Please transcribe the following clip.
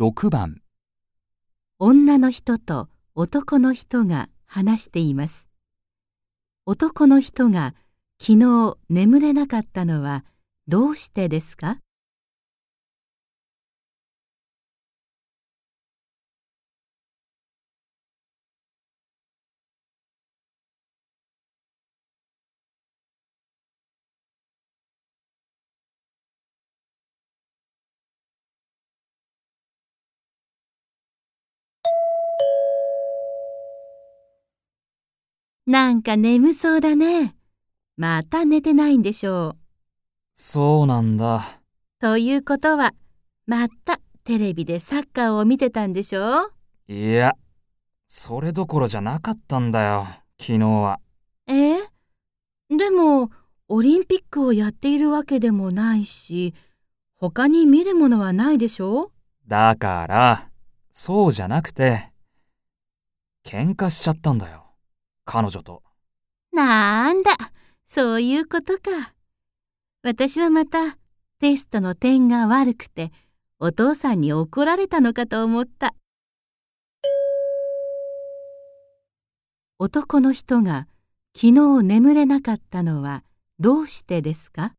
6番女の人と男の人が話しています。男の人が昨日眠れなかったのはどうしてですか？なんか眠そうだね。また寝てないんでしょそうなんだ。う。ということは、またテレビでサッカーを見てたんでしょいや、それどころじゃなかったんだよ、昨日は。え？でも、オリンピックをやっているわけでもないし、他に見るものはないでしょだから、そうじゃなくて、喧嘩しちゃったんだよ、彼女と。なんだ、そういうことか。私はまたテストの点が悪くて、お父さんに怒られたのかと思った。男の人が昨日眠れなかったのはどうしてですか？